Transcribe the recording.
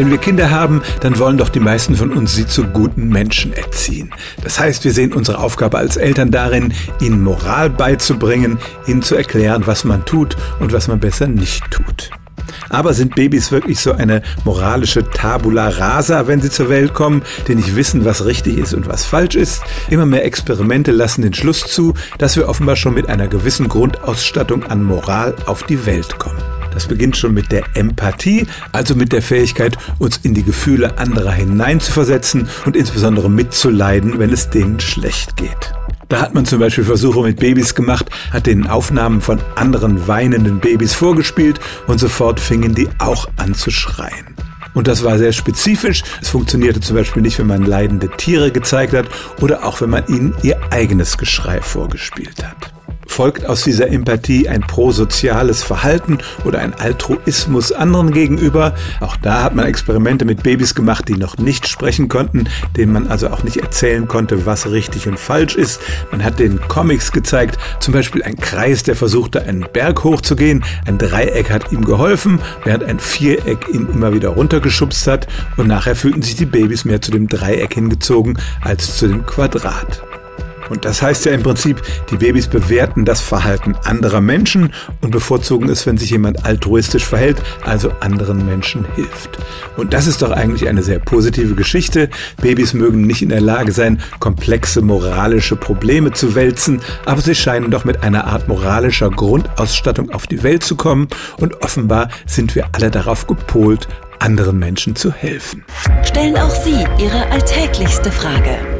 Wenn wir Kinder haben, dann wollen doch die meisten von uns sie zu guten Menschen erziehen. Das heißt, wir sehen unsere Aufgabe als Eltern darin, ihnen Moral beizubringen, ihnen zu erklären, was man tut und was man besser nicht tut. Aber sind Babys wirklich so eine moralische Tabula rasa, wenn sie zur Welt kommen, die nicht wissen, was richtig ist und was falsch ist? Immer mehr Experimente lassen den Schluss zu, dass wir offenbar schon mit einer gewissen Grundausstattung an Moral auf die Welt kommen. Das beginnt schon mit der Empathie, also mit der Fähigkeit, uns in die Gefühle anderer hineinzuversetzen und insbesondere mitzuleiden, wenn es denen schlecht geht. Da hat man zum Beispiel Versuche mit Babys gemacht, hat den Aufnahmen von anderen weinenden Babys vorgespielt und sofort fingen die auch an zu schreien. Und das war sehr spezifisch. Es funktionierte zum Beispiel nicht, wenn man leidende Tiere gezeigt hat oder auch wenn man ihnen ihr eigenes Geschrei vorgespielt hat folgt aus dieser Empathie ein prosoziales Verhalten oder ein Altruismus anderen gegenüber. Auch da hat man Experimente mit Babys gemacht, die noch nicht sprechen konnten, denen man also auch nicht erzählen konnte, was richtig und falsch ist. Man hat den Comics gezeigt, zum Beispiel ein Kreis, der versuchte, einen Berg hochzugehen. Ein Dreieck hat ihm geholfen, während ein Viereck ihn immer wieder runtergeschubst hat. Und nachher fühlten sich die Babys mehr zu dem Dreieck hingezogen als zu dem Quadrat. Und das heißt ja im Prinzip, die Babys bewerten das Verhalten anderer Menschen und bevorzugen es, wenn sich jemand altruistisch verhält, also anderen Menschen hilft. Und das ist doch eigentlich eine sehr positive Geschichte. Babys mögen nicht in der Lage sein, komplexe moralische Probleme zu wälzen, aber sie scheinen doch mit einer Art moralischer Grundausstattung auf die Welt zu kommen und offenbar sind wir alle darauf gepolt, anderen Menschen zu helfen. Stellen auch Sie Ihre alltäglichste Frage